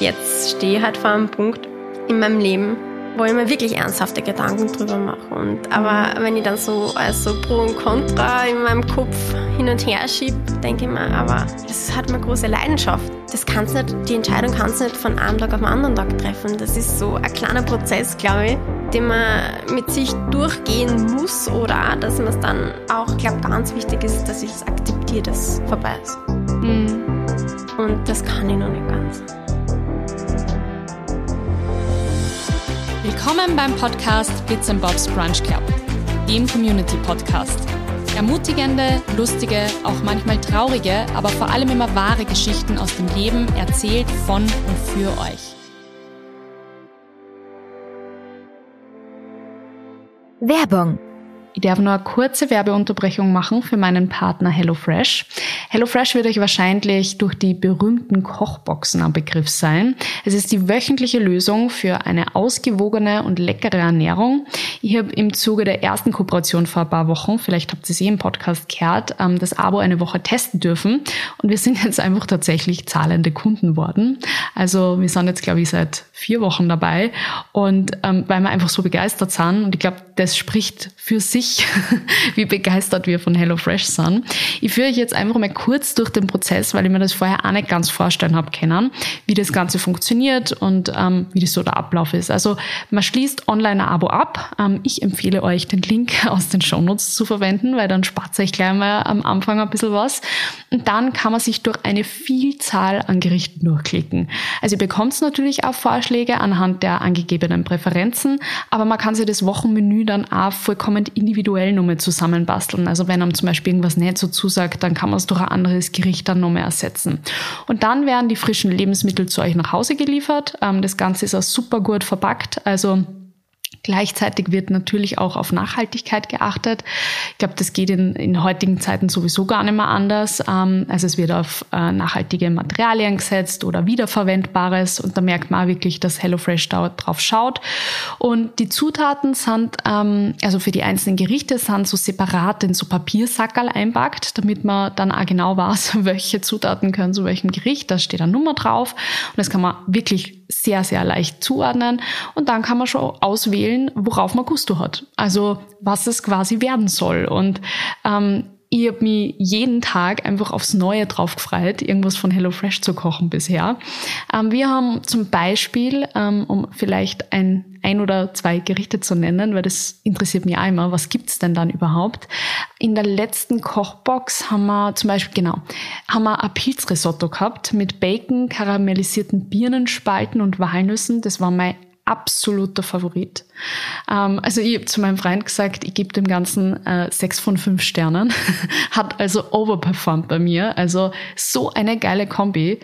jetzt stehe ich halt vor einem Punkt in meinem Leben, wo ich mir wirklich ernsthafte Gedanken drüber mache. Und, aber wenn ich dann so also Pro und Contra in meinem Kopf hin und her schiebe, denke ich mir, aber das hat eine große Leidenschaft. Das kannst nicht, die Entscheidung kannst du nicht von einem Tag auf den anderen Tag treffen. Das ist so ein kleiner Prozess, glaube ich, den man mit sich durchgehen muss oder auch, dass man es dann auch, ich glaube, ganz wichtig ist, dass ich es akzeptiere, dass es vorbei ist. Mhm. Und das kann ich noch nicht ganz. Willkommen beim Podcast Bits and Bobs Brunch Club, dem Community Podcast. Ermutigende, lustige, auch manchmal traurige, aber vor allem immer wahre Geschichten aus dem Leben erzählt von und für euch. Werbung ich darf nur eine kurze Werbeunterbrechung machen für meinen Partner HelloFresh. HelloFresh wird euch wahrscheinlich durch die berühmten Kochboxen am Begriff sein. Es ist die wöchentliche Lösung für eine ausgewogene und leckere Ernährung. Ich habe im Zuge der ersten Kooperation vor ein paar Wochen, vielleicht habt ihr es eh im Podcast gehört, ähm, das Abo eine Woche testen dürfen. Und wir sind jetzt einfach tatsächlich zahlende Kunden worden. Also wir sind jetzt, glaube ich, seit vier Wochen dabei. Und ähm, weil wir einfach so begeistert sind, und ich glaube, das spricht für sich, sich, wie begeistert wir von HelloFresh sind. Ich führe euch jetzt einfach mal kurz durch den Prozess, weil ich mir das vorher auch nicht ganz vorstellen habe können, wie das Ganze funktioniert und ähm, wie das so der Ablauf ist. Also man schließt online ein Abo ab. Ähm, ich empfehle euch, den Link aus den Shownotes zu verwenden, weil dann spart euch gleich mal am Anfang ein bisschen was. Und dann kann man sich durch eine Vielzahl an Gerichten durchklicken. Also ihr bekommt natürlich auch Vorschläge anhand der angegebenen Präferenzen, aber man kann sich das Wochenmenü dann auch vollkommen individuell nochmal zusammenbasteln. Also wenn einem zum Beispiel irgendwas nicht so zusagt, dann kann man es durch ein anderes Gericht dann nochmal ersetzen. Und dann werden die frischen Lebensmittel zu euch nach Hause geliefert. Ähm, das Ganze ist auch super gut verpackt. Also Gleichzeitig wird natürlich auch auf Nachhaltigkeit geachtet. Ich glaube, das geht in, in heutigen Zeiten sowieso gar nicht mehr anders. Ähm, also es wird auf äh, nachhaltige Materialien gesetzt oder wiederverwendbares und da merkt man auch wirklich, dass HelloFresh da drauf schaut. Und die Zutaten sind, ähm, also für die einzelnen Gerichte sind so separat in so Papiersackerl einpackt, damit man dann auch genau weiß, welche Zutaten können zu welchem Gericht. Da steht eine Nummer drauf und das kann man wirklich sehr, sehr leicht zuordnen und dann kann man schon auswählen, worauf man Gusto hat. Also was es quasi werden soll. Und ähm, ich habe mich jeden Tag einfach aufs Neue drauf gefreut, irgendwas von HelloFresh zu kochen bisher. Ähm, wir haben zum Beispiel, ähm, um vielleicht ein, ein oder zwei Gerichte zu nennen, weil das interessiert mich einmal, was gibt's denn dann überhaupt? In der letzten Kochbox haben wir zum Beispiel, genau, haben wir ein Pilzrisotto gehabt mit Bacon, karamellisierten Birnenspalten und Walnüssen. Das war mein absoluter Favorit. Ähm, also ich habe zu meinem Freund gesagt, ich gebe dem Ganzen äh, sechs von fünf Sternen. Hat also overperformed bei mir. Also so eine geile Kombi.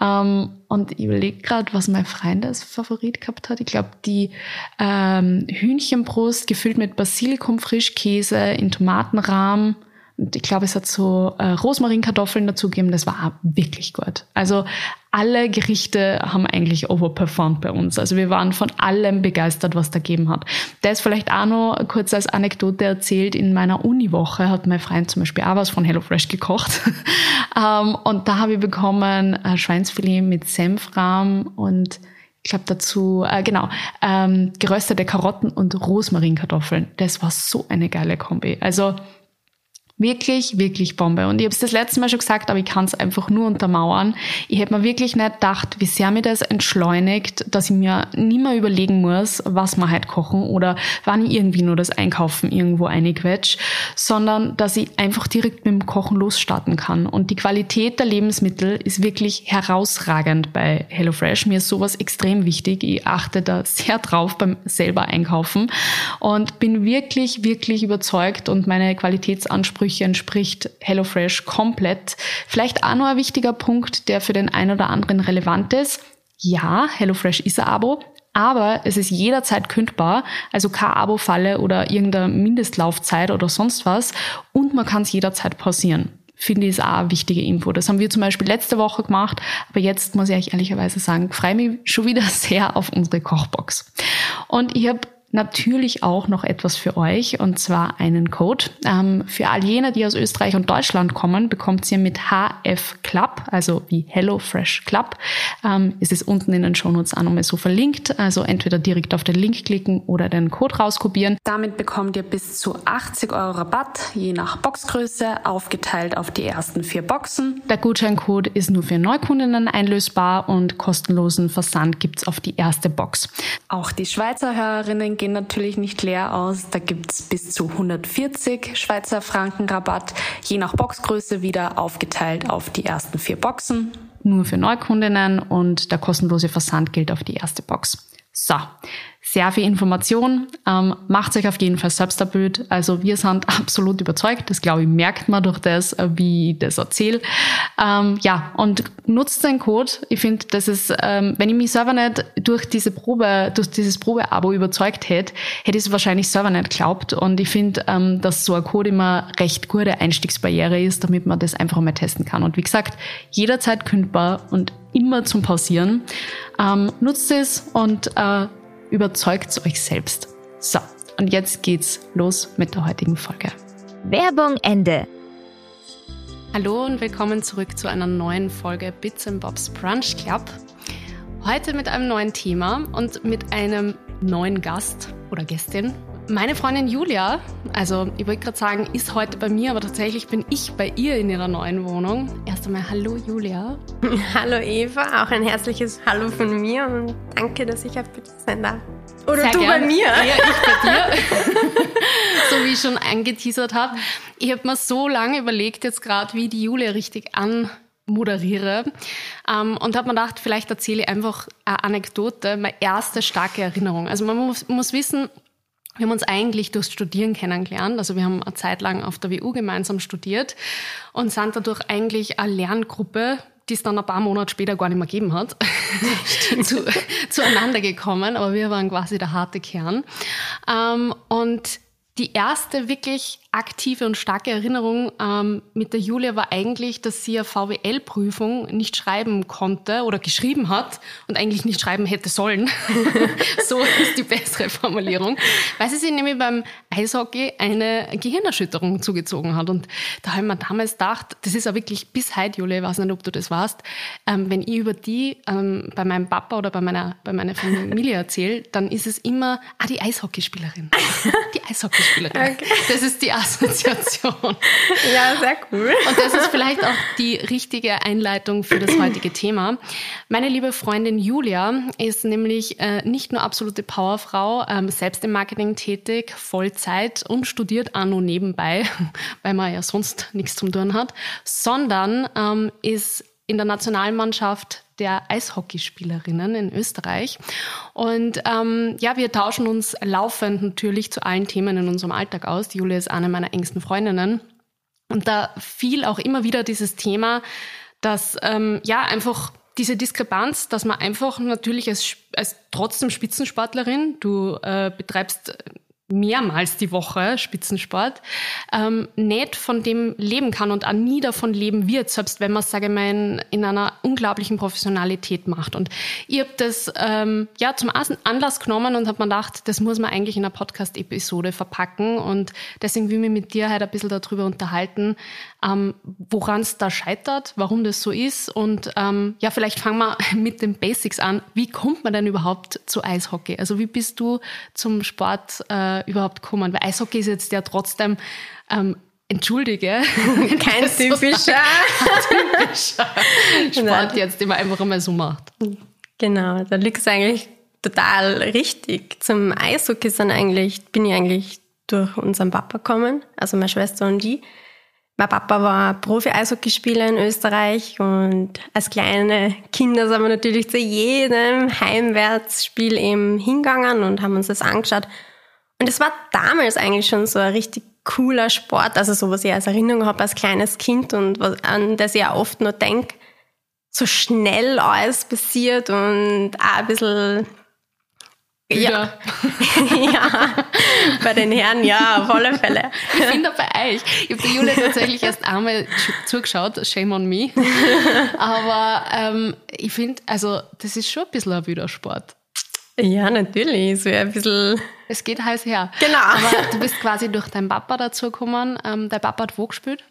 Ähm, und ich überlege gerade, was mein Freund als Favorit gehabt hat. Ich glaube, die ähm, Hühnchenbrust gefüllt mit Basilikum, Frischkäse in Tomatenrahm und ich glaube, es hat so äh, Rosmarinkartoffeln dazugegeben. Das war wirklich gut. Also alle Gerichte haben eigentlich overperformed bei uns. Also wir waren von allem begeistert, was da gegeben hat. Der ist vielleicht auch noch kurz als Anekdote erzählt. In meiner Uniwoche hat mein Freund zum Beispiel auch was von HelloFresh gekocht. um, ähm, und da habe ich bekommen äh, Schweinsfilet mit Senfrahm und ich glaube dazu, äh, genau, ähm, geröstete Karotten und Rosmarinkartoffeln. Das war so eine geile Kombi. Also Wirklich, wirklich Bombe. Und ich habe es das letzte Mal schon gesagt, aber ich kann es einfach nur untermauern. Ich hätte mir wirklich nicht gedacht, wie sehr mir das entschleunigt, dass ich mir nie mehr überlegen muss, was wir halt kochen oder wann ich irgendwie nur das Einkaufen irgendwo einquetsch, sondern dass ich einfach direkt mit dem Kochen losstarten kann. Und die Qualität der Lebensmittel ist wirklich herausragend bei HelloFresh. Mir ist sowas extrem wichtig. Ich achte da sehr drauf beim selber Einkaufen und bin wirklich, wirklich überzeugt und meine Qualitätsansprüche Ansprüche entspricht HelloFresh komplett. Vielleicht auch noch ein wichtiger Punkt, der für den einen oder anderen relevant ist. Ja, HelloFresh ist ein Abo, aber es ist jederzeit kündbar, also keine Abo-Falle oder irgendeine Mindestlaufzeit oder sonst was und man kann es jederzeit pausieren. Finde ich ist auch eine wichtige Info. Das haben wir zum Beispiel letzte Woche gemacht, aber jetzt muss ich euch ehrlicherweise sagen, freue mich schon wieder sehr auf unsere Kochbox. Und ich habe natürlich auch noch etwas für euch und zwar einen Code. Ähm, für all jene, die aus Österreich und Deutschland kommen, bekommt ihr mit HF Club, also wie Hello Fresh Club, ähm, ist es unten in den Shownotes auch nochmal so verlinkt. Also entweder direkt auf den Link klicken oder den Code rauskopieren. Damit bekommt ihr bis zu 80 Euro Rabatt, je nach Boxgröße, aufgeteilt auf die ersten vier Boxen. Der Gutscheincode ist nur für Neukundinnen einlösbar und kostenlosen Versand gibt's auf die erste Box. Auch die Schweizer Hörerinnen gehen natürlich nicht leer aus. Da gibt's bis zu 140 Schweizer Franken Rabatt, je nach Boxgröße wieder aufgeteilt auf die ersten vier Boxen. Nur für Neukundinnen und der kostenlose Versand gilt auf die erste Box. So, sehr viel Information. Ähm, macht euch auf jeden Fall selbst ein. Also wir sind absolut überzeugt. Das glaube ich merkt man durch das, äh, wie ich das erzähle. Ähm, ja, und nutzt den Code. Ich finde, das ist, ähm, wenn ich mich selber nicht durch diese Probe, durch dieses Probeabo überzeugt hätte, hätte ich es wahrscheinlich selber nicht geglaubt. Und ich finde, ähm, dass so ein Code immer recht gute Einstiegsbarriere ist, damit man das einfach mal testen kann. Und wie gesagt, jederzeit kündbar und immer zum Pausieren. Ähm, nutzt es und äh, überzeugt euch selbst. So, und jetzt geht's los mit der heutigen Folge. Werbung Ende. Hallo und willkommen zurück zu einer neuen Folge Bits and Bobs Brunch Club. Heute mit einem neuen Thema und mit einem neuen Gast oder Gästin. Meine Freundin Julia, also ich wollte gerade sagen, ist heute bei mir, aber tatsächlich bin ich bei ihr in ihrer neuen Wohnung. Erst einmal Hallo Julia. Hallo Eva, auch ein herzliches Hallo von mir und danke, dass ich auf Bitte sein darf. Oder Sehr du gerne. bei mir. Ja, ich bei dir. so wie ich schon angeteasert habe. Ich habe mir so lange überlegt jetzt gerade, wie die Julia richtig anmoderiere ähm, und habe mir gedacht, vielleicht erzähle ich einfach eine Anekdote, meine erste starke Erinnerung. Also man muss, muss wissen, wir haben uns eigentlich durchs Studieren kennengelernt. Also wir haben eine Zeit lang auf der WU gemeinsam studiert und sind dadurch eigentlich eine Lerngruppe, die es dann ein paar Monate später gar nicht mehr gegeben hat, zu, zueinander gekommen. Aber wir waren quasi der harte Kern. Ähm, und die erste wirklich aktive und starke Erinnerung ähm, mit der Julia war eigentlich, dass sie eine VWL-Prüfung nicht schreiben konnte oder geschrieben hat und eigentlich nicht schreiben hätte sollen. so ist die bessere Formulierung. Weil sie sich nämlich beim Eishockey eine Gehirnerschütterung zugezogen hat. Und da habe ich mir damals gedacht, das ist ja wirklich bis heute, Julia, ich weiß nicht, ob du das weißt, ähm, wenn ich über die ähm, bei meinem Papa oder bei meiner, bei meiner Familie erzähle, dann ist es immer, ah, die Eishockeyspielerin. Die Eishockeyspielerin. Okay. Das ist die Assoziation. Ja, sehr cool. Und das ist vielleicht auch die richtige Einleitung für das heutige Thema. Meine liebe Freundin Julia ist nämlich äh, nicht nur absolute Powerfrau, ähm, selbst im Marketing tätig, Vollzeit und studiert Anno nebenbei, weil man ja sonst nichts zum tun hat, sondern ähm, ist in der Nationalmannschaft der Eishockeyspielerinnen in Österreich. Und ähm, ja, wir tauschen uns laufend natürlich zu allen Themen in unserem Alltag aus. Die Julia ist eine meiner engsten Freundinnen. Und da fiel auch immer wieder dieses Thema, dass ähm, ja einfach diese Diskrepanz, dass man einfach natürlich als, als trotzdem Spitzensportlerin, du äh, betreibst mehrmals die Woche Spitzensport, ähm, nicht von dem leben kann und auch nie davon leben wird, selbst wenn man es, sage ich mal, in, in, einer unglaublichen Professionalität macht. Und ich habe das ähm, ja zum Anlass genommen und habe mir gedacht, das muss man eigentlich in einer Podcast-Episode verpacken. Und deswegen will ich mich mit dir heute ein bisschen darüber unterhalten, ähm, woran es da scheitert, warum das so ist. Und ähm, ja, vielleicht fangen wir mit den Basics an. Wie kommt man denn überhaupt zu Eishockey? Also wie bist du zum Sport äh, überhaupt kommen? Weil Eishockey ist jetzt ja trotzdem ähm, Entschuldige. Kein typischer. typischer Sport jetzt, den man einfach einmal so macht. Genau, da liegt es eigentlich total richtig. Zum Eishockey sind eigentlich, bin ich eigentlich durch unseren Papa gekommen, also meine Schwester und ich. Mein Papa war Profi-Eishockeyspieler in Österreich und als kleine Kinder sind wir natürlich zu jedem Heimwärtsspiel eben hingegangen und haben uns das angeschaut. Und es war damals eigentlich schon so ein richtig cooler Sport, also so was ich als Erinnerung habe als kleines Kind und was, an das ich auch oft nur denke, so schnell alles passiert und auch ein bisschen ja. ja, bei den Herren ja, auf alle Fälle. Ich finde bei euch, ich habe der Julia tatsächlich erst einmal zugeschaut, shame on me. Aber ähm, ich finde, also das ist schon ein bisschen ein wilder Sport. Ja, natürlich. Es wäre ein bisschen. Es geht heiß her. Genau. Aber du bist quasi durch deinen Papa dazu gekommen. Ähm, dein Papa hat wo gespielt?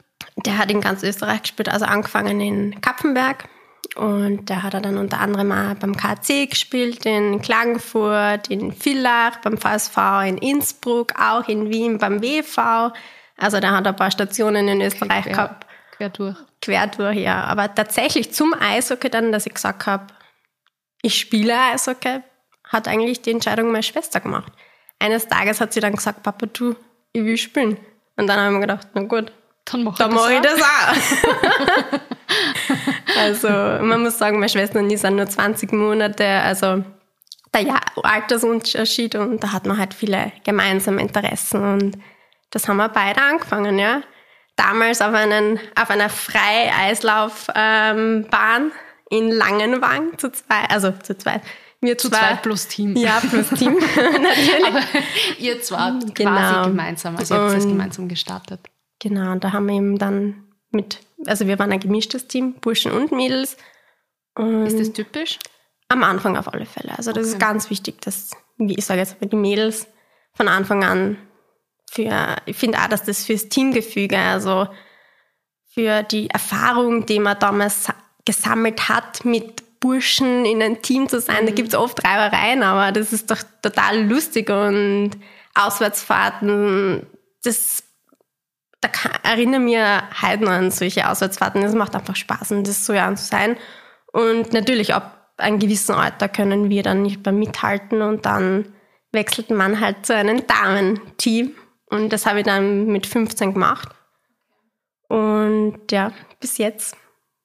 Der hat in ganz Österreich gespielt, also angefangen in Kapfenberg. Und der hat er dann unter anderem auch beim KC gespielt, in Klagenfurt, in Villach, beim VSV, in Innsbruck, auch in Wien beim WV. Also der hat ein paar Stationen in Österreich quer, gehabt. Quer durch. Quer durch, ja. Aber tatsächlich zum Eishockey dann, dass ich gesagt habe, ich spiele Eishockey, hat eigentlich die Entscheidung meine Schwester gemacht. Eines Tages hat sie dann gesagt, Papa, du, ich will spielen. Und dann habe ich mir gedacht, na gut, dann mache dann mach ich das auch. also man muss sagen, meine Schwester und ich sind nur 20 Monate, also der Jahr Altersunterschied und da hat man halt viele gemeinsame Interessen und das haben wir beide angefangen, ja. Damals auf, einen, auf einer Freieislaufbahn ähm, in Langenwang zu zweit, also zu zweit. Wir zu zwei, zweit plus Team. Ja, plus Team, natürlich. Aber ihr zwei Genau. quasi gemeinsam, also ihr habt das gemeinsam gestartet. Genau, und da haben wir eben dann mit, also wir waren ein gemischtes Team, Burschen und Mädels. Und Ist das typisch? am Anfang auf alle Fälle. Also das ist Okay. ganz wichtig, dass, wie ich sage jetzt mal, die Mädels von Anfang an für, ich finde auch, dass das fürs Teamgefüge, also für die Erfahrung, die man damals sa- gesammelt hat, mit Burschen in einem Team zu sein, da gibt es oft Reibereien, aber das ist doch total lustig und Auswärtsfahrten, das da kann, erinnere mir halt noch an solche Auswärtsfahrten. Es macht einfach Spaß und das soll ja so sein. Und natürlich ab einem gewissen Alter können wir dann nicht mehr mithalten und dann wechselt man halt zu einem Damenteam. Und das habe ich dann mit 15 gemacht. Und ja, bis jetzt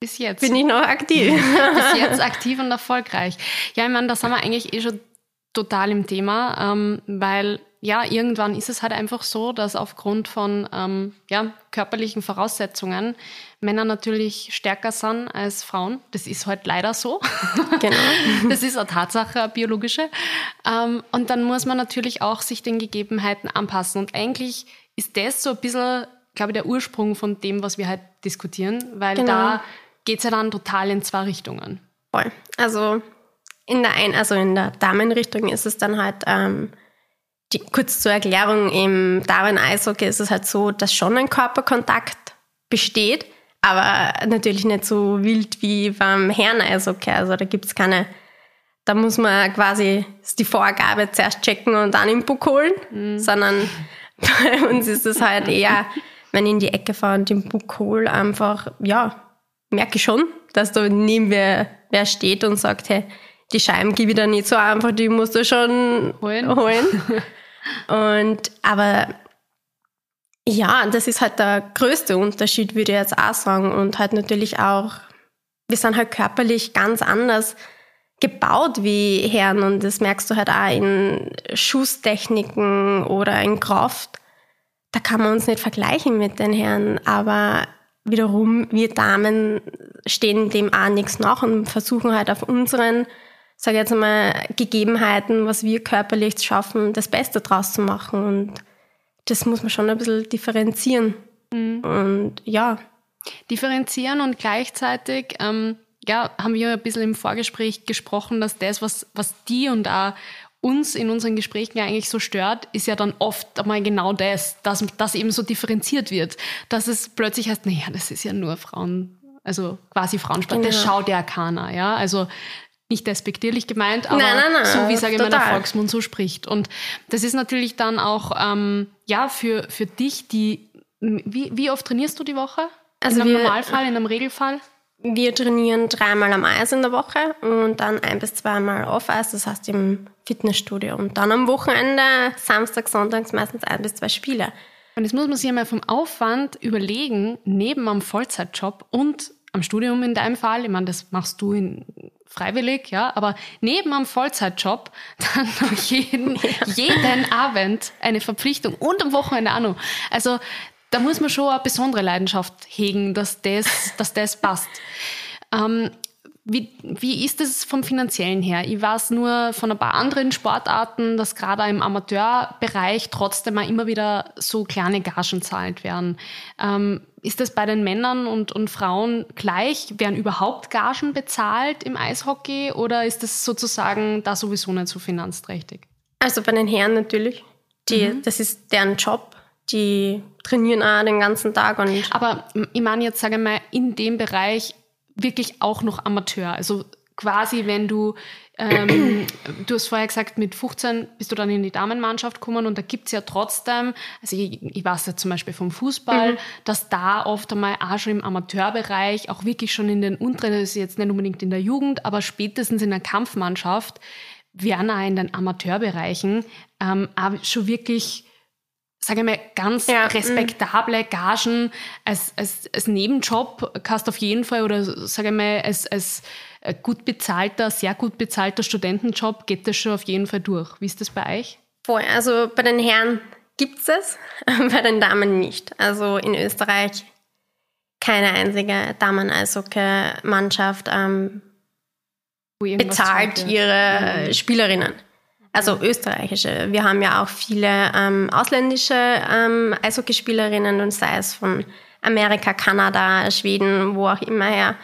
Bis jetzt. bin ich noch aktiv. bis jetzt aktiv und erfolgreich. Ja, ich meine, da sind wir eigentlich eh schon total im Thema, ähm, weil ja, irgendwann ist es halt einfach so, dass aufgrund von ähm, ja, körperlichen Voraussetzungen Männer natürlich stärker sind als Frauen. Das ist halt leider so. genau. Das ist eine Tatsache, eine biologische. Ähm, und dann muss man natürlich auch sich den Gegebenheiten anpassen. Und eigentlich ist das so ein bisschen, glaube ich, der Ursprung von dem, was wir halt diskutieren, weil Genau. da geht es ja dann total in zwei Richtungen. Voll. Also in der ein, also in der Damenrichtung ist es dann halt, ähm, die, kurz zur Erklärung, im Damen-Eishockey ist es halt so, dass schon ein Körperkontakt besteht, aber natürlich nicht so wild wie beim Herren-Eishockey. Also da gibt's keine, da muss man quasi die Vorgabe zuerst checken und dann im Puck holen, sondern bei uns ist es halt eher, wenn ich in die Ecke fahre und den Puck hole, einfach, ja, merke ich schon, dass da neben wer, wer steht und sagt, hey, die Scheiben gebe ich da nicht so einfach, die musst du schon Holen. holen. und, aber ja, das ist halt der größte Unterschied, würde ich jetzt auch sagen. Und halt natürlich auch, wir sind halt körperlich ganz anders gebaut wie Herren und das merkst du halt auch in Schusstechniken oder in Kraft. Da kann man uns nicht vergleichen mit den Herren, aber wiederum, wir Damen stehen dem auch nichts nach und versuchen halt auf unseren, sage jetzt mal, Gegebenheiten, was wir körperlich schaffen, das Beste draus zu machen. Und das muss man schon ein bisschen differenzieren. Und ja, differenzieren und gleichzeitig, ähm, ja, haben wir ein bisschen im Vorgespräch gesprochen, dass das, was, was die und auch uns in unseren Gesprächen ja eigentlich so stört, ist ja dann oft einmal genau das, dass das eben so differenziert wird, dass es plötzlich heißt, naja, das ist ja nur Frauen, also quasi Frauensport, das Genau. schaut ja keiner, ja, also nicht despektierlich gemeint, aber Nein, nein, nein, so wie sage ich mal der. Volksmund so spricht. Und das ist natürlich dann auch, ähm, ja, für, für dich, die, wie, wie oft trainierst du die Woche? Also in einem wir- Normalfall, in einem Regelfall? Wir trainieren dreimal am Eis in der Woche und dann ein bis zweimal auf Eis, das heißt im Fitnessstudio. Und dann am Wochenende, Samstag, Sonntags meistens ein bis zwei Spiele. Und jetzt muss man sich einmal vom Aufwand überlegen, neben am Vollzeitjob und am Studium in deinem Fall, ich meine, das machst du in, freiwillig, ja, aber neben am Vollzeitjob dann noch jeden, jeden Abend eine Verpflichtung und am Wochenende auch noch. Also da muss man schon eine besondere Leidenschaft hegen, dass das, dass das passt. Ähm, wie, wie ist es vom finanziellen her? Ich weiß nur von ein paar anderen Sportarten, dass gerade im Amateurbereich trotzdem mal immer wieder so kleine Gagen zahlt werden. Ähm, ist das bei den Männern und, und Frauen gleich? Werden überhaupt Gagen bezahlt im Eishockey oder ist das sozusagen da sowieso nicht so finanzträchtig? Also bei den Herren natürlich. Die, mhm. Das ist deren Job. Die trainieren auch den ganzen Tag. Und Aber ich meine jetzt, sage ich mal, in dem Bereich wirklich auch noch Amateur. Also quasi, wenn du, ähm, du hast vorher gesagt, mit 15 bist du dann in die Damenmannschaft gekommen und da gibt's ja trotzdem, also ich, ich weiß ja zum Beispiel vom Fußball, mhm. dass da oft einmal auch schon im Amateurbereich, auch wirklich schon in den unteren, das ist jetzt nicht unbedingt in der Jugend, aber spätestens in der Kampfmannschaft, werden auch in den Amateurbereichen ähm, auch schon wirklich sage ich mal, ganz ja. respektable Gagen als, als, als Nebenjob kannst auf jeden Fall oder sage ich mal, als, als gut bezahlter, sehr gut bezahlter Studentenjob geht das schon auf jeden Fall durch. Wie ist das bei euch? Voll, also bei den Herren gibt es es, bei den Damen nicht. Also in Österreich keine einzige Damen-Eishockey-Mannschaft ähm, bezahlt ihre mhm. Spielerinnen also österreichische. Wir haben ja auch viele ähm, ausländische ähm, Eishockeyspielerinnen und sei es von Amerika, Kanada, Schweden, wo auch immer her.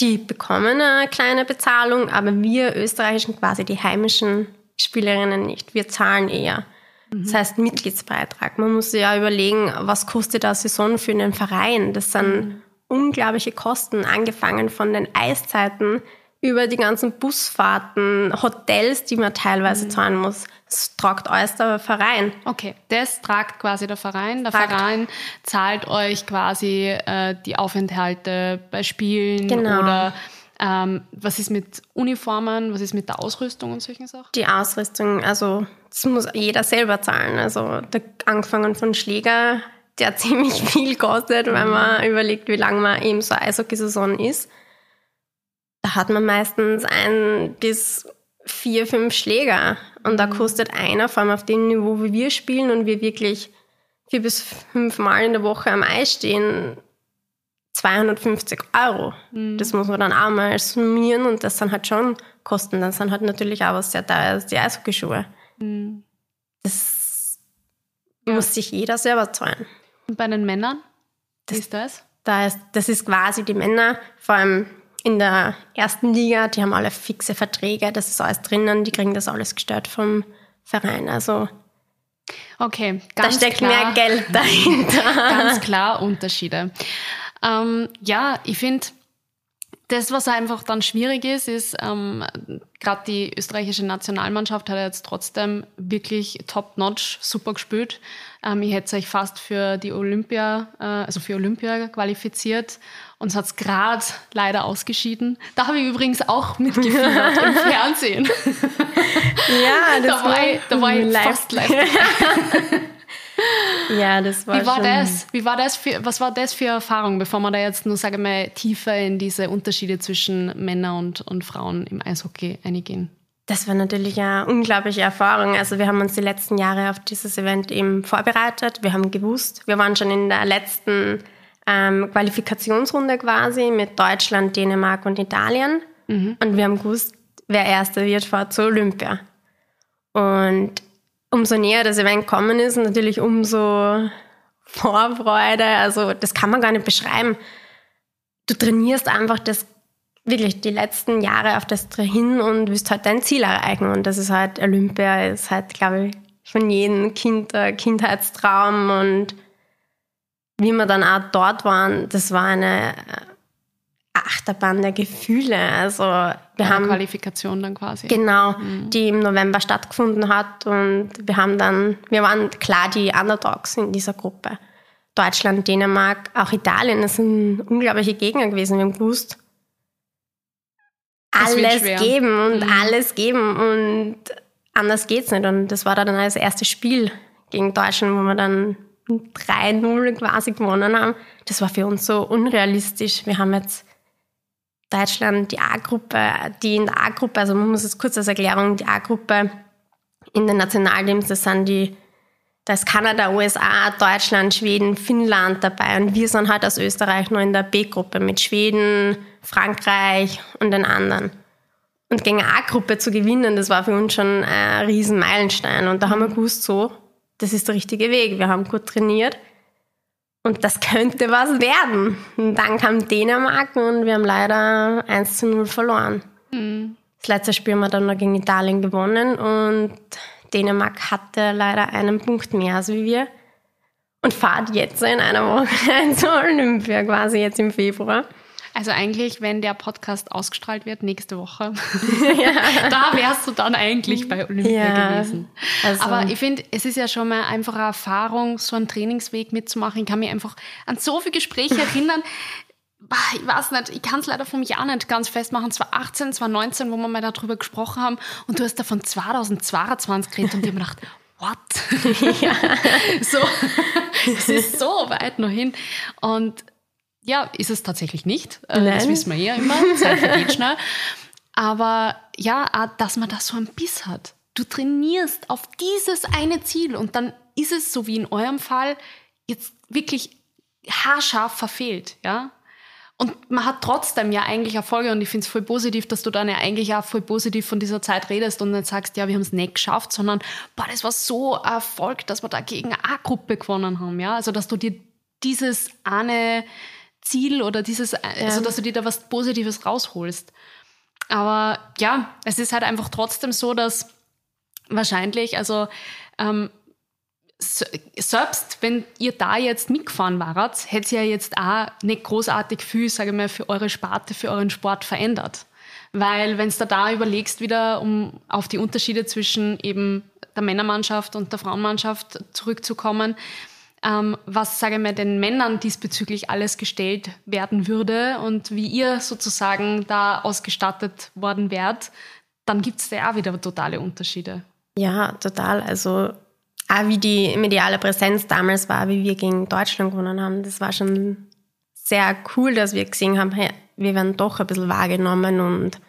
Die bekommen eine kleine Bezahlung, aber wir österreichischen, quasi die heimischen Spielerinnen nicht. Wir zahlen eher. Mhm. Das heißt Mitgliedsbeitrag. Man muss sich ja überlegen, was kostet eine Saison für einen Verein. Das sind mhm. unglaubliche Kosten, angefangen von den Eiszeiten über die ganzen Busfahrten, Hotels, die man teilweise mhm. zahlen muss. Das tragt alles der Verein. Okay, das tragt quasi der Verein. Der tragt. Verein zahlt euch quasi äh, die Aufenthalte bei Spielen genau. oder ähm, was ist mit Uniformen, was ist mit der Ausrüstung und solchen Sachen? Die Ausrüstung, also das muss jeder selber zahlen. Also der, angefangen von Schläger, der ziemlich viel kostet, mhm. wenn man überlegt, wie lange man eben so Eishockey-Saison ist da hat man meistens ein bis vier, fünf Schläger. Und da mhm. kostet einer, vor allem auf dem Niveau, wie wir spielen und wir wirklich vier bis fünf Mal in der Woche am Eis stehen, 250 Euro. Mhm. Das muss man dann auch mal summieren und das sind halt schon Kosten. Dann sind halt natürlich auch was sehr teuer, die Eishockeyschuhe. Mhm. Das ja. muss sich jeder selber zahlen. Und bei den Männern? Wie das, ist das? Da ist, das ist quasi die Männer, vor allem in der ersten Liga, die haben alle fixe Verträge, das ist alles drinnen, die kriegen das alles gestört vom Verein. Also okay, da steckt klar, mehr Geld dahinter. ganz klar Unterschiede. Ähm, ja, ich finde, das, was einfach dann schwierig ist, ist, ähm, gerade die österreichische Nationalmannschaft hat jetzt trotzdem wirklich top-notch super gespielt. Ähm, ich hätte euch fast für die Olympia, äh, also für Olympia qualifiziert. Uns hat es gerade leider ausgeschieden. Da habe ich übrigens auch mitgeführt im Fernsehen. Ja, das da war, ich, da war ich fast live. ja, das war Wie war schon das? Wie war das für, was war das für Erfahrung, bevor man da jetzt nur, sage ich mal, tiefer in diese Unterschiede zwischen Männern und, und Frauen im Eishockey eingehen? Das war natürlich eine unglaubliche Erfahrung. Also wir haben uns die letzten Jahre auf dieses Event eben vorbereitet. Wir haben gewusst, wir waren schon in der letzten ähm, Qualifikationsrunde quasi mit Deutschland, Dänemark und Italien. Mhm. Und wir haben gewusst, wer Erster wird, fährt zur Olympia. Und umso näher das Event kommen ist, natürlich umso Vorfreude. Also das kann man gar nicht beschreiben. Du trainierst einfach das wirklich die letzten Jahre auf das hin und wirst halt dein Ziel erreichen. Und das ist halt Olympia, ist halt, glaube ich, von jedem Kind ein Kindheitstraum. Und wie wir dann auch dort waren, das war eine Achterbahn der Gefühle. Also wir eine haben Qualifikation dann quasi. Genau, mhm. die im November stattgefunden hat und wir haben dann, wir waren klar die Underdogs in dieser Gruppe. Deutschland, Dänemark, auch Italien, das sind unglaubliche Gegner gewesen. Wir haben gewusst, alles geben und mhm. alles geben und anders geht's nicht. Und das war dann das erste Spiel gegen Deutschland, wo wir dann 3-0 quasi gewonnen haben. Das war für uns so unrealistisch. Wir haben jetzt Deutschland, die A-Gruppe, die in der A-Gruppe, also man muss es kurz als Erklärung, die A-Gruppe in den Nationalteams, das sind die da ist Kanada, USA, Deutschland, Schweden, Finnland dabei und wir sind halt aus Österreich nur in der B-Gruppe mit Schweden, Frankreich und den anderen. Und gegen eine A-Gruppe zu gewinnen, das war für uns schon ein riesen Meilenstein. Und da haben wir gewusst, so, das ist der richtige Weg. Wir haben gut trainiert und das könnte was werden. Und dann kam Dänemark und wir haben leider 1 zu 0 verloren. Mhm. Das letzte Spiel haben wir dann noch gegen Italien gewonnen und Dänemark hatte leider einen Punkt mehr als wir und fahrt jetzt in einer Woche zur Olympia, quasi jetzt im Februar. Also eigentlich, wenn der Podcast ausgestrahlt wird, nächste Woche, ja. da wärst du dann eigentlich bei Olympia ja, gewesen. Also. Aber ich finde, es ist ja schon mal einfach eine Erfahrung, so einen Trainingsweg mitzumachen. Ich kann mich einfach an so viele Gespräche erinnern ich weiß nicht, ich kann es leider vom Jahr nicht ganz festmachen, 2018, 2019, wo wir mal darüber gesprochen haben und du hast da von 2022 geredet und ich habe gedacht, what? Ja. so, es ist so weit noch hin und ja, ist es tatsächlich nicht. Äh, Nein. Das wissen wir ja immer, Zeit vergeht schnell. Aber ja, dass man da so einen Biss hat. Du trainierst auf dieses eine Ziel und dann ist es so wie in eurem Fall jetzt wirklich haarscharf verfehlt, ja. Und man hat trotzdem ja eigentlich Erfolge und ich finde es voll positiv, dass du dann ja eigentlich auch voll positiv von dieser Zeit redest und nicht sagst, ja, wir haben es nicht geschafft, sondern, boah, das war so ein Erfolg, dass wir da gegen eine A-Gruppe gewonnen haben, ja. Also, dass du dir dieses eine Ziel oder dieses, ja. also, dass du dir da was Positives rausholst. Aber ja, es ist halt einfach trotzdem so, dass wahrscheinlich, also, ähm, selbst wenn ihr da jetzt mitgefahren wart, hätte ihr ja jetzt auch nicht großartig viel, sage ich mal, für eure Sparte, für euren Sport verändert. Weil wenn du da überlegst, wieder um auf die Unterschiede zwischen eben der Männermannschaft und der Frauenmannschaft zurückzukommen, ähm, was, sage ich mal, den Männern diesbezüglich alles gestellt werden würde und wie ihr sozusagen da ausgestattet worden wärt, dann gibt es da auch wieder totale Unterschiede. Ja, total. Also auch wie die mediale Präsenz damals war, wie wir gegen Deutschland gewonnen haben, das war schon sehr cool, dass wir gesehen haben, hey, wir werden doch ein bisschen wahrgenommen und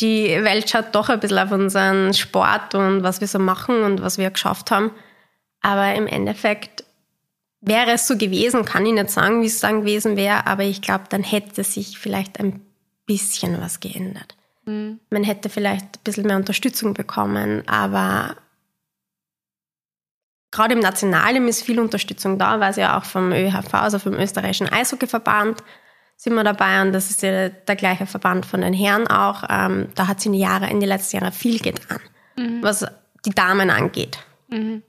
die Welt schaut doch ein bisschen auf unseren Sport und was wir so machen und was wir geschafft haben. Aber im Endeffekt wäre es so gewesen, kann ich nicht sagen, wie es dann gewesen wäre, aber ich glaube, dann hätte sich vielleicht ein bisschen was geändert. Mhm. Man hätte vielleicht ein bisschen mehr Unterstützung bekommen, aber gerade im Nationalen ist viel Unterstützung da, weil es ja auch vom ÖHV, also vom österreichischen Eishockeyverband, sind wir dabei und das ist ja der gleiche Verband von den Herren auch. Ähm, da hat sich in, die Jahre, in den letzten Jahren viel getan, mhm. was die Damen angeht. Mhm.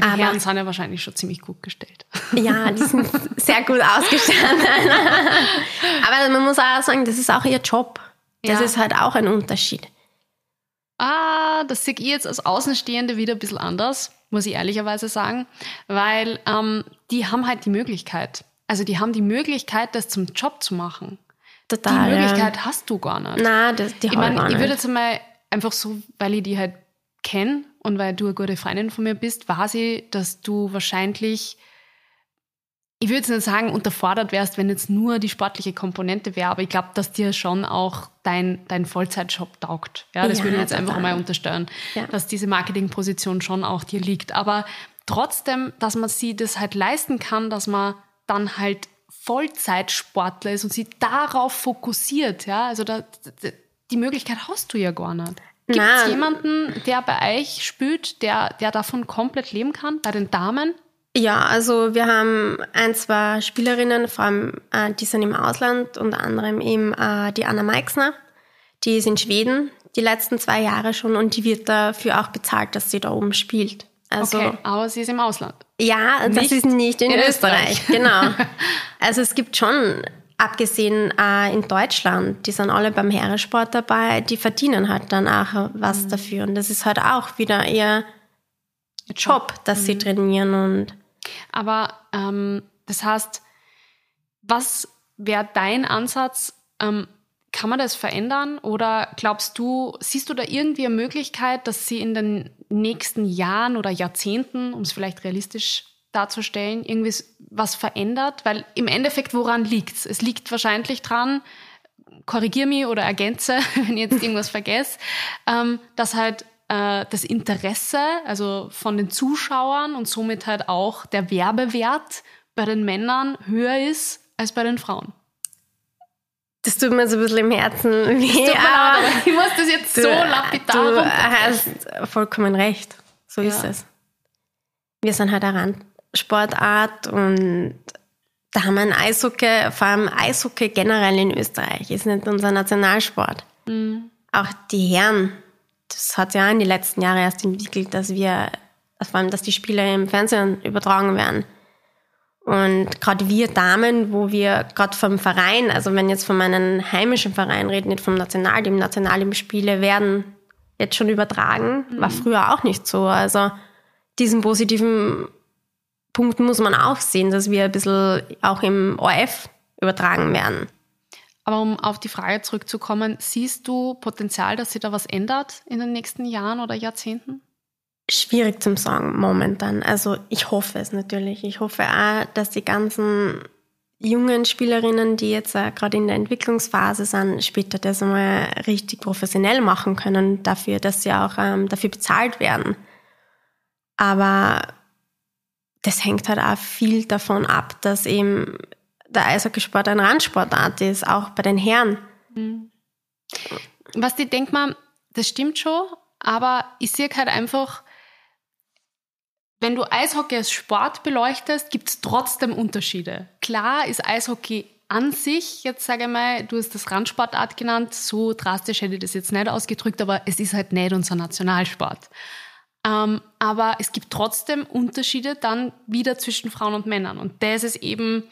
Die Aber, Herren sind ja wahrscheinlich schon ziemlich gut gestellt. Ja, die sind sehr gut ausgestattet. Aber man muss auch sagen, das ist auch ihr Job. Das ja. ist halt auch ein Unterschied. Ah, das sehe ich jetzt als Außenstehende wieder ein bisschen anders muss ich ehrlicherweise sagen, weil ähm, die haben halt die Möglichkeit. Also die haben die Möglichkeit, das zum Job zu machen. Total, die Möglichkeit ja. hast du gar nicht. Nein, das, die ich meine, ich würde jetzt mal einfach so, weil ich die halt kenne und weil du eine gute Freundin von mir bist, weiß ich, dass du wahrscheinlich ich würde jetzt nicht sagen, unterfordert wärst, wenn jetzt nur die sportliche Komponente wäre, aber ich glaube, dass dir schon auch dein, dein Vollzeitjob taugt. Ja, das ja, würde ich jetzt einfach mal unterstellen, ja. dass diese Marketingposition schon auch dir liegt. Aber trotzdem, dass man sie das halt leisten kann, dass man dann halt Vollzeitsportler ist und sie darauf fokussiert. Ja, also da, die Möglichkeit hast du ja gar nicht. Gibt es jemanden, der bei euch spielt, der, der davon komplett leben kann, bei den Damen? Ja, also wir haben ein, zwei Spielerinnen, vor allem äh, die sind im Ausland, unter anderem eben äh, die Anna Meixner, die ist in Schweden die letzten zwei Jahre schon und die wird dafür auch bezahlt, dass sie da oben spielt. Also, okay, aber sie ist im Ausland. Ja, nicht das ist nicht in, in Österreich. Österreich. genau. Also es gibt schon, abgesehen äh, in Deutschland, die sind alle beim Heeresport dabei, die verdienen halt dann auch was mhm. dafür. Und das ist halt auch wieder ihr Job, dass mhm. sie trainieren und aber ähm, das heißt, was wäre dein Ansatz? Ähm, kann man das verändern oder glaubst du, siehst du da irgendwie eine Möglichkeit, dass sie in den nächsten Jahren oder Jahrzehnten, um es vielleicht realistisch darzustellen, irgendwie was verändert? Weil im Endeffekt, woran liegt es? Es liegt wahrscheinlich dran, korrigier mich oder ergänze, wenn ich jetzt irgendwas vergesse, ähm, dass halt äh, das Interesse, also von den Zuschauern und somit halt auch der Werbewert bei den Männern höher ist als bei den Frauen. Das tut mir so ein bisschen im Herzen weh. Tut mir leid, aber ich muss das jetzt so lapidar Du hast vollkommen recht. So ist Ja. es. Wir sind halt eine Randsportart und da haben wir ein Eishockey, vor allem Eishockey generell in Österreich, ist nicht unser Nationalsport. Mhm. Auch die Herren, das hat ja in den letzten Jahren erst entwickelt, dass wir, vor allem, dass die Spiele im Fernsehen übertragen werden. Und gerade wir Damen, wo wir gerade vom Verein, also wenn jetzt von meinem heimischen Verein reden, nicht vom Nationalteam, Nationalteam-Spiele werden jetzt schon übertragen, war früher auch nicht so. Also diesen positiven Punkt muss man auch sehen, dass wir ein bisschen auch im ORF übertragen werden. Aber um auf die Frage zurückzukommen, siehst du Potenzial, dass sich da was ändert in den nächsten Jahren oder Jahrzehnten? Schwierig zum sagen momentan. Also ich hoffe es natürlich. Ich hoffe auch, dass die ganzen jungen Spielerinnen, die jetzt äh, gerade in der Entwicklungsphase sind, später das einmal richtig professionell machen können, dafür, dass sie auch ähm, dafür bezahlt werden. Aber das hängt halt auch viel davon ab, dass eben der Eishockeysport ein Randsportart ist, auch bei den Herren. Was die denkt man, das stimmt schon, aber ich sehe halt einfach, wenn du Eishockey als Sport beleuchtest, gibt es trotzdem Unterschiede. Klar ist Eishockey an sich, jetzt sage ich mal, du hast das Randsportart genannt, so drastisch hätte ich das jetzt nicht ausgedrückt, aber es ist halt nicht unser Nationalsport. Ähm, aber es gibt trotzdem Unterschiede dann wieder zwischen Frauen und Männern. Und das ist eben,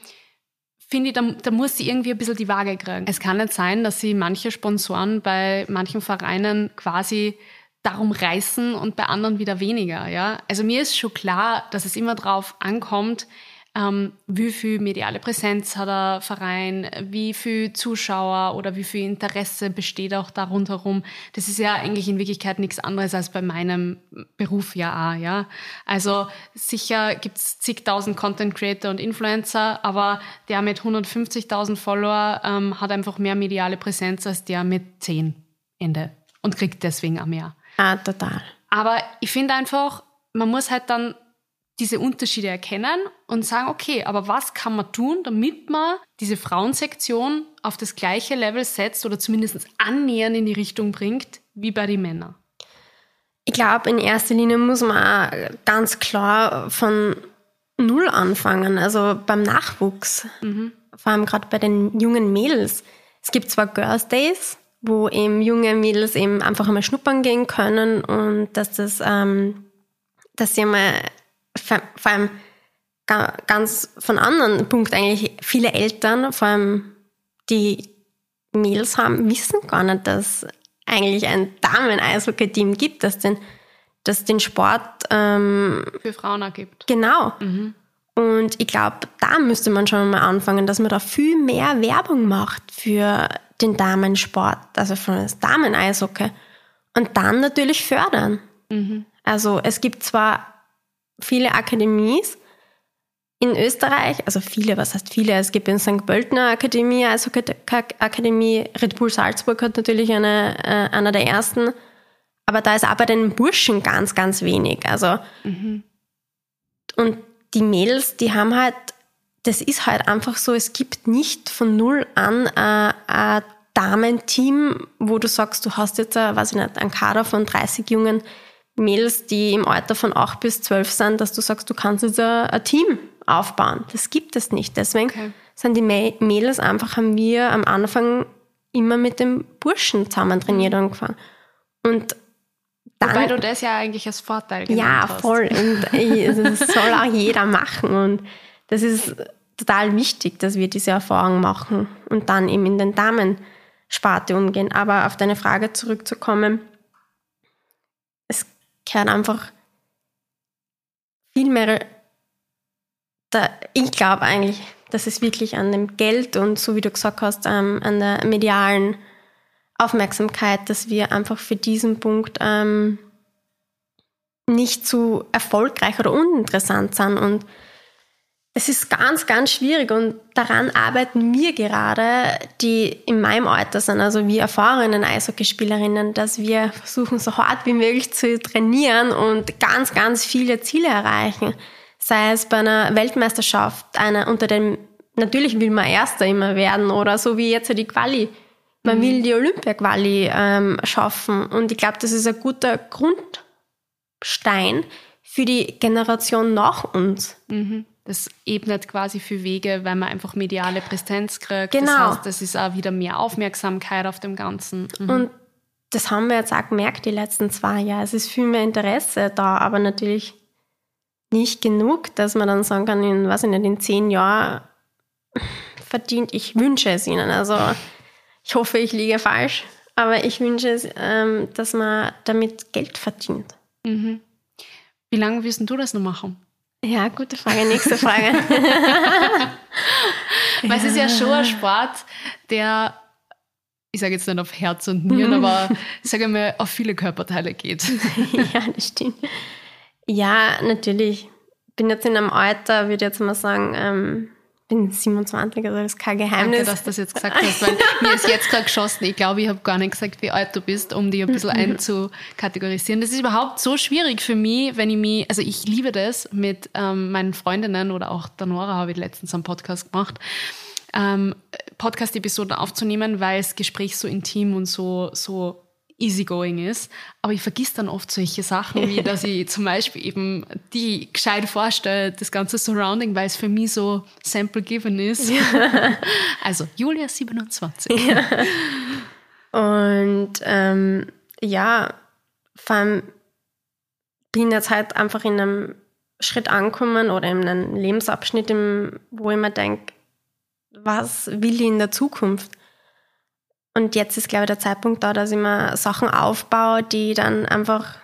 finde ich, da, da muss sie irgendwie ein bisschen die Waage kriegen. Es kann nicht sein, dass sie manche Sponsoren bei manchen Vereinen quasi darum reißen und bei anderen wieder weniger. Ja? Also mir ist schon klar, dass es immer darauf ankommt, ähm, wie viel mediale Präsenz hat der Verein, wie viel Zuschauer oder wie viel Interesse besteht auch da rundherum. Das ist ja eigentlich in Wirklichkeit nichts anderes als bei meinem Beruf ja auch. Ja? Also sicher gibt's zigtausend Content Creator und Influencer, aber der mit 150.000 Follower ähm, hat einfach mehr mediale Präsenz als der mit 10 Ende und kriegt deswegen auch mehr. Ah, total. Aber ich finde einfach, man muss halt dann diese Unterschiede erkennen und sagen, okay, aber was kann man tun, damit man diese Frauensektion auf das gleiche Level setzt oder zumindest annähernd in die Richtung bringt, wie bei den Männern? Ich glaube, in erster Linie muss man ganz klar von Null anfangen, also beim Nachwuchs. Vor allem gerade bei den jungen Mädels. Es gibt zwar Girls Days, wo eben junge Mädels eben einfach einmal schnuppern gehen können und dass das, ähm, dass sie einmal vor allem ga- ganz von anderen Punkt eigentlich viele Eltern, vor allem die Mädels haben, wissen gar nicht, dass eigentlich ein Damen-Eishockey-Team gibt, das den, das den Sport ähm, Für Frauen ergibt. genau. Und ich glaube, da müsste man schon mal anfangen, dass man da viel mehr Werbung macht für den Damensport, also für das Damen-Eishockey. Und dann natürlich fördern. Also es gibt zwar viele Akademies in Österreich, also viele, was heißt viele? Es gibt in St. Pöltener Akademie, Eishockey-Akademie, Red Bull Salzburg hat natürlich eine, äh, einer der ersten, aber da ist bei den Burschen ganz, ganz wenig. Also und die Mädels, die haben halt, das ist halt einfach so, es gibt nicht von null an äh, ein Damenteam, wo du sagst, du hast jetzt, äh, weiß ich nicht, einen Kader von 30 jungen Mädels, die im Alter von 8 bis 12 sind, dass du sagst, du kannst jetzt ein, Team aufbauen. Das gibt es nicht. Deswegen Okay. sind die Mä- Mädels einfach, haben wir am Anfang immer mit dem Burschen zusammen trainiert angefangen. Und dann, Wobei du das ja eigentlich als Vorteil genannt ja, hast. voll. Und ich- das soll auch jeder machen. Und das ist total wichtig, dass wir diese Erfahrung machen und dann eben in den Damensparte umgehen. Aber auf deine Frage zurückzukommen, es gehört einfach viel mehr, da, ich glaube eigentlich, dass es wirklich an dem Geld und so wie du gesagt hast, ähm, an der medialen Aufmerksamkeit, dass wir einfach für diesen Punkt ähm, nicht zu erfolgreich oder uninteressant sind. Und es ist ganz, ganz schwierig und daran arbeiten wir gerade, die in meinem Alter sind, also wir erfahrenen Eishockeyspielerinnen, dass wir versuchen, so hart wie möglich zu trainieren und ganz, ganz viele Ziele erreichen. Sei es bei einer Weltmeisterschaft, einer unter dem, natürlich will man Erster immer werden oder so wie jetzt die Quali. Man mhm. will die Olympia-Quali ähm, schaffen und ich glaube, das ist ein guter Grundstein für die Generation nach uns. Mhm. Das ebnet quasi für Wege, weil man einfach mediale Präsenz kriegt. Genau. Das heißt, das ist auch wieder mehr Aufmerksamkeit auf dem Ganzen. Mhm. Und das haben wir jetzt auch gemerkt die letzten zwei Jahre. Es ist viel mehr Interesse da, aber natürlich nicht genug, dass man dann sagen kann, in, ich nicht, in zehn Jahren verdient. Ich wünsche es ihnen. Also ich hoffe, ich liege falsch, aber ich wünsche es, ähm, dass man damit Geld verdient. Mhm. Wie lange wirst du das noch machen? Ja, gute Frage. Nächste Frage. Weil es ist ja schon ein Sport, der, ich sage jetzt nicht auf Herz und Nieren, aber ich sage mal, auf viele Körperteile geht. ja, das stimmt. Ja, natürlich. Bin jetzt in einem Alter, würde ich jetzt mal sagen, ähm, bin 27, also das ist kein Geheimnis. Danke, dass du das jetzt gesagt hast, weil mir ist jetzt gerade geschossen. Ich glaube, ich habe gar nicht gesagt, wie alt du bist, um dich ein bisschen einzukategorisieren. Das ist überhaupt so schwierig für mich, wenn ich mich, also ich liebe das mit ähm, meinen Freundinnen oder auch der Nora habe ich letztens einen Podcast gemacht, ähm, Podcast-Episoden aufzunehmen, weil das Gespräch so intim und so, so easygoing ist. Aber ich vergiss dann oft solche Sachen, wie dass ich zum Beispiel eben die gescheit vorstelle, das ganze Surrounding, weil es für mich so sample given ist. Ja. Also Julia 27. Ja. Und ähm, ja, vor allem bin jetzt halt einfach in einem Schritt angekommen oder in einem Lebensabschnitt, wo ich mir denke, was will ich in der Zukunft? Und jetzt ist, glaube ich, der Zeitpunkt da, dass ich mir Sachen aufbaue, die dann einfach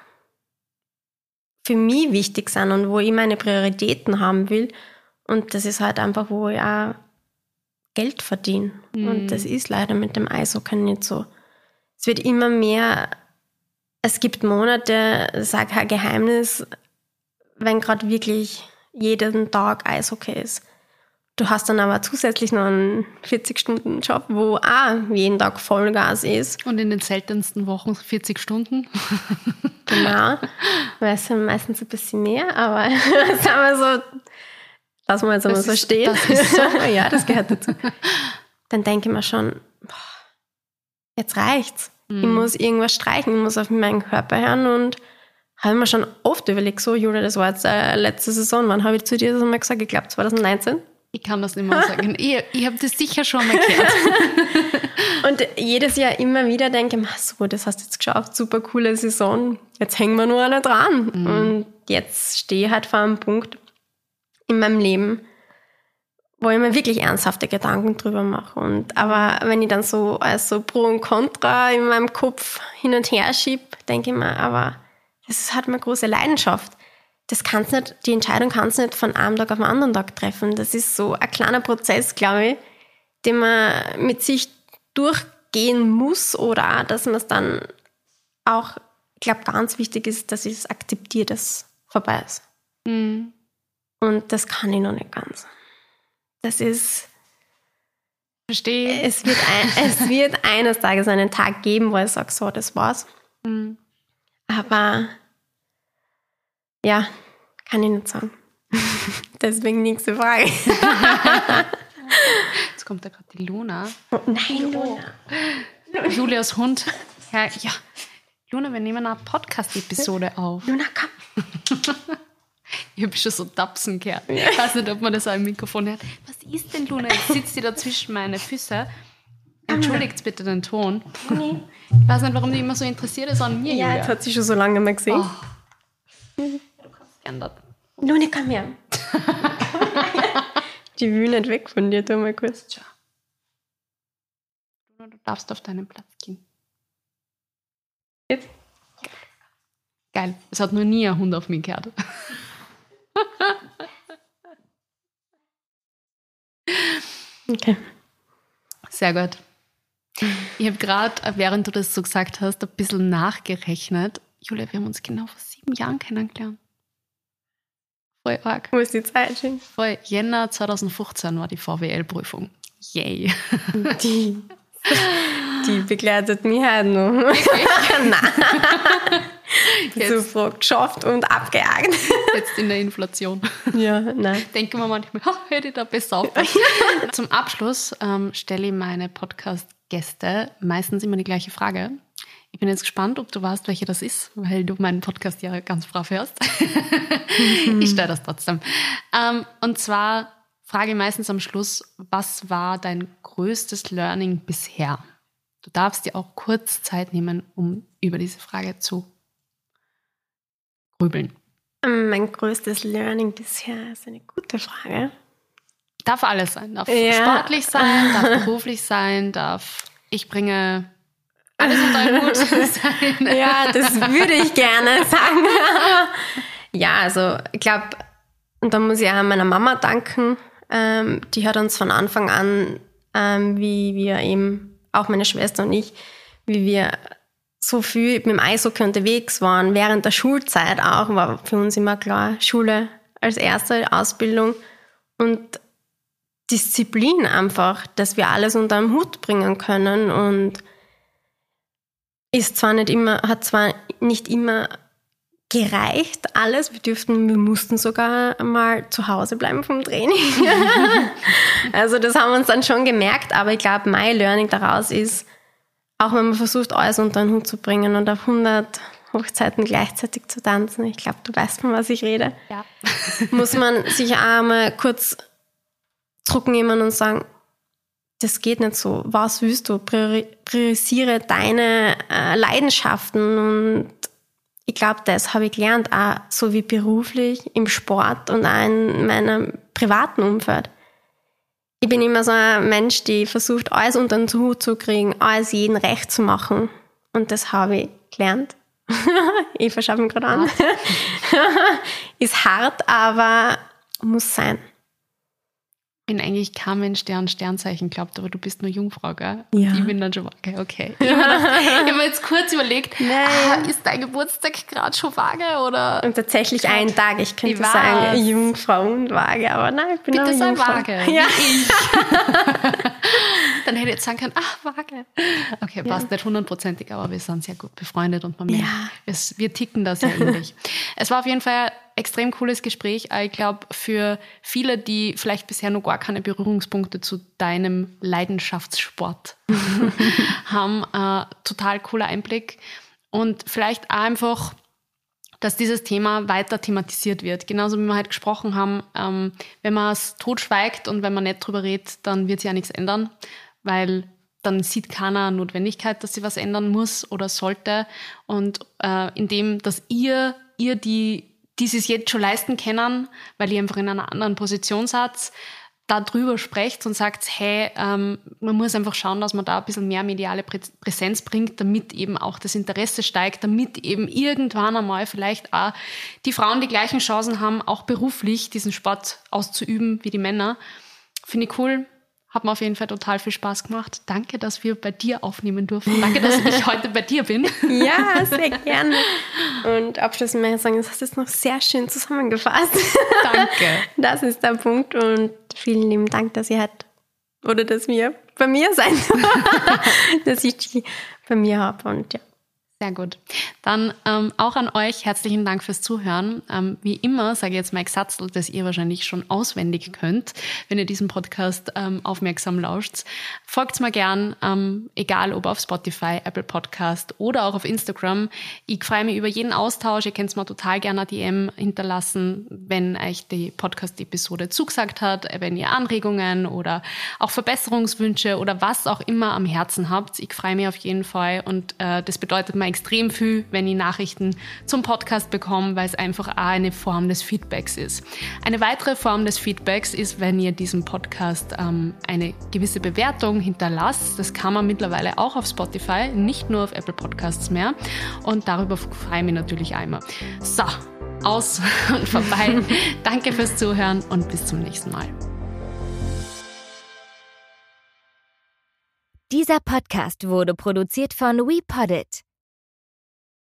für mich wichtig sind und wo ich meine Prioritäten haben will. Und das ist halt einfach, wo ich auch Geld verdiene. Mhm. Und das ist leider mit dem Eishockey nicht so. Es wird immer mehr, es gibt Monate, ich sage kein Geheimnis, wenn gerade wirklich jeden Tag Eishockey ist. Du hast dann aber zusätzlich noch einen 40-Stunden-Job, wo auch jeden Tag Vollgas ist. Und in den seltensten Wochen 40 Stunden. genau. Weil es sind meistens ein bisschen mehr, aber sagen wir so, lassen wir jetzt einmal so stehen. Das so. ja, das gehört dazu. Dann denke ich mir schon, boah, jetzt reicht's. Mhm. Ich muss irgendwas streichen, ich muss auf meinen Körper hören und habe mir schon oft überlegt, so, Julia, das war jetzt äh, letzte Saison, wann habe ich zu dir das einmal gesagt? Ich glaube 2019. Ich kann das nicht mehr sagen. ich ich habe das sicher schon mal gehört. und jedes Jahr immer wieder denke ich, so, das hast du jetzt geschafft, super coole Saison. Jetzt hängen wir nur alle dran. Mhm. Und jetzt stehe ich halt vor einem Punkt in meinem Leben, wo ich mir wirklich ernsthafte Gedanken drüber mache. Und, aber wenn ich dann so als so Pro und Contra in meinem Kopf hin und her schiebe, denke ich mir, aber das ist halt meine große Leidenschaft das kannst nicht, die Entscheidung kannst du nicht von einem Tag auf den anderen Tag treffen. Das ist so ein kleiner Prozess, glaube ich, den man mit sich durchgehen muss oder auch, dass man es dann auch, ich glaube, ganz wichtig ist, dass ich es akzeptiere, dass es vorbei ist. Mhm. Und das kann ich noch nicht ganz. Das ist. Verstehe. Es wird, ein, es wird eines Tages einen Tag geben, wo ich sage, so, das war's. Mhm. Aber ja, kann ich nicht sagen. Deswegen nächste Frage. Jetzt kommt da gerade die Luna. Oh, nein, Luna. Julias Hund. Ja, ja. Luna, wir nehmen eine Podcast-Episode auf. Luna, komm. Ich habe schon so Tapsen gehört. Ich weiß nicht, ob man das auch im Mikrofon hört. Was ist denn, Luna? Jetzt sitzt sie da zwischen meine Füße. Entschuldigt bitte den Ton. Nee. Ich weiß nicht, warum die immer so interessiert ist an mir. Ja, Julia. jetzt hat sie schon so lange mal gesehen. Oh geändert. Lune, komm her. Die will nicht weg von dir, tu mal kurz. Tja. Du darfst auf deinen Platz gehen. Jetzt? Geil. Es hat noch nie ein Hund auf mich gehört. okay. Sehr gut. Ich habe gerade, während du das so gesagt hast, ein bisschen nachgerechnet. Julia, wir haben uns genau vor sieben Jahren kennengelernt. Voll arg. Wo ist die Zeit hin? Voll Jänner 2015 war die VWL-Prüfung. Yay. Die, die begleitet mich halt noch. nein. So froh geschafft und abgejagt. Jetzt in der Inflation. Ja, nein. Denken wir manchmal, ha, hätte ich da besser. Zum Abschluss ähm, stelle ich meine Podcast-Gäste meistens immer die gleiche Frage. Ich bin jetzt gespannt, ob du weißt, welche das ist, weil du meinen Podcast ja ganz brav hörst. ich stelle das trotzdem. Ähm, und zwar frage ich meistens am Schluss, was war dein größtes Learning bisher? Du darfst dir auch kurz Zeit nehmen, um über diese Frage zu grübeln. Mein größtes Learning bisher ist eine gute Frage. Darf alles sein. Darf Ja. sportlich sein, darf beruflich sein, darf ich bringe alles unter einen Hut sein. Ja, das würde ich gerne sagen. ja, also ich glaube, und da muss ich auch meiner Mama danken. Ähm, die hat uns von Anfang an, ähm, wie wir eben, auch meine Schwester und ich, wie wir so viel mit dem Eishockey unterwegs waren, während der Schulzeit auch, war für uns immer klar, Schule als erste Ausbildung und Disziplin einfach, dass wir alles unter einen Hut bringen können und ist zwar nicht immer, hat zwar nicht immer gereicht, alles. Wir dürften, wir mussten sogar mal zu Hause bleiben vom Training. also das haben wir uns dann schon gemerkt, aber ich glaube, mein Learning daraus ist, auch wenn man versucht, alles unter den Hut zu bringen und auf 100 Hochzeiten gleichzeitig zu tanzen, ich glaube, du weißt, von was ich rede, Ja. muss man sich auch mal kurz zurücknehmen und sagen, das geht nicht so. Was willst du? Priori priorisiere deine äh, Leidenschaften und ich glaube, das habe ich gelernt, auch so wie beruflich, im Sport und auch in meinem privaten Umfeld. Ich bin immer so ein Mensch, die versucht, alles unter den Hut zu kriegen, alles jeden recht zu machen. Und das habe ich gelernt. Eva schaut mich gerade an. Ist hart, aber muss sein. Bin eigentlich kein Mensch, der an Sternzeichen glaubt, aber du bist nur Jungfrau, gell? Ja. Ich bin dann schon vage, okay. Ich habe mir, jetzt kurz überlegt, ah, ist dein Geburtstag gerade schon vage oder Und tatsächlich einen Tag, ich könnte Ich sagen, Jungfrau und Waage, aber nein, ich bin bitte auch sei Jungfrau. vage, Ja. ich. dann hätte ich jetzt sagen können, ach, vage. Okay, passt nicht hundertprozentig, aber wir sind sehr gut befreundet und man merkt, Ja. es, wir ticken da sehr ähnlich. es war auf jeden Fall extrem cooles Gespräch. Ich glaube, für viele, die vielleicht bisher noch gar keine Berührungspunkte zu deinem Leidenschaftssport haben, äh, total cooler Einblick. Und vielleicht einfach dass dieses Thema weiter thematisiert wird. Genauso wie wir halt gesprochen haben, ähm, wenn man es totschweigt und wenn man nicht drüber redet, dann wird sich ja nichts ändern, weil dann sieht keiner Notwendigkeit, dass sie was ändern muss oder sollte. Und äh, indem, dass ihr, ihr die, die es jetzt schon leisten können, weil ihr einfach in einer anderen Position seid, da drüber sprecht und sagt, hey, ähm, man muss einfach schauen, dass man da ein bisschen mehr mediale Prä Präsenz bringt, damit eben auch das Interesse steigt, damit eben irgendwann einmal vielleicht auch die Frauen die gleichen Chancen haben, auch beruflich diesen Sport auszuüben wie die Männer. Finde ich cool. Hat mir auf jeden Fall total viel Spaß gemacht. Danke, dass wir bei dir aufnehmen durften. Danke, dass ich heute bei dir bin. ja, sehr gerne. Und abschließend möchte ich sagen, das hast du jetzt noch sehr schön zusammengefasst. Danke. Das ist der Punkt und vielen lieben Dank, dass ihr halt, oder dass wir bei mir seid, dass ich die bei mir habe und ja. Sehr gut. Dann ähm, auch an euch herzlichen Dank fürs Zuhören. Ähm, wie immer sage ich jetzt Mike Satzl, das ihr wahrscheinlich schon auswendig könnt, wenn ihr diesen Podcast ähm, aufmerksam lauscht. Folgt mir gern, ähm, egal ob auf Spotify, Apple Podcast oder auch auf Instagram. Ich freue mich über jeden Austausch. Ihr könnt mir total gerne eine DM hinterlassen, wenn euch die Podcast-Episode zugesagt hat, wenn ihr Anregungen oder auch Verbesserungswünsche oder was auch immer am Herzen habt. Ich freue mich auf jeden Fall und äh, das bedeutet mir extrem viel, wenn ich Nachrichten zum Podcast bekomme, weil es einfach auch eine Form des Feedbacks ist. Eine weitere Form des Feedbacks ist, wenn ihr diesem Podcast ähm, eine gewisse Bewertung hinterlasst. Das kann man mittlerweile auch auf Spotify, nicht nur auf Apple Podcasts mehr. Und darüber freue ich mich natürlich einmal. So, aus und vorbei. Danke fürs Zuhören und bis zum nächsten Mal. Dieser Podcast wurde produziert von WePoddit.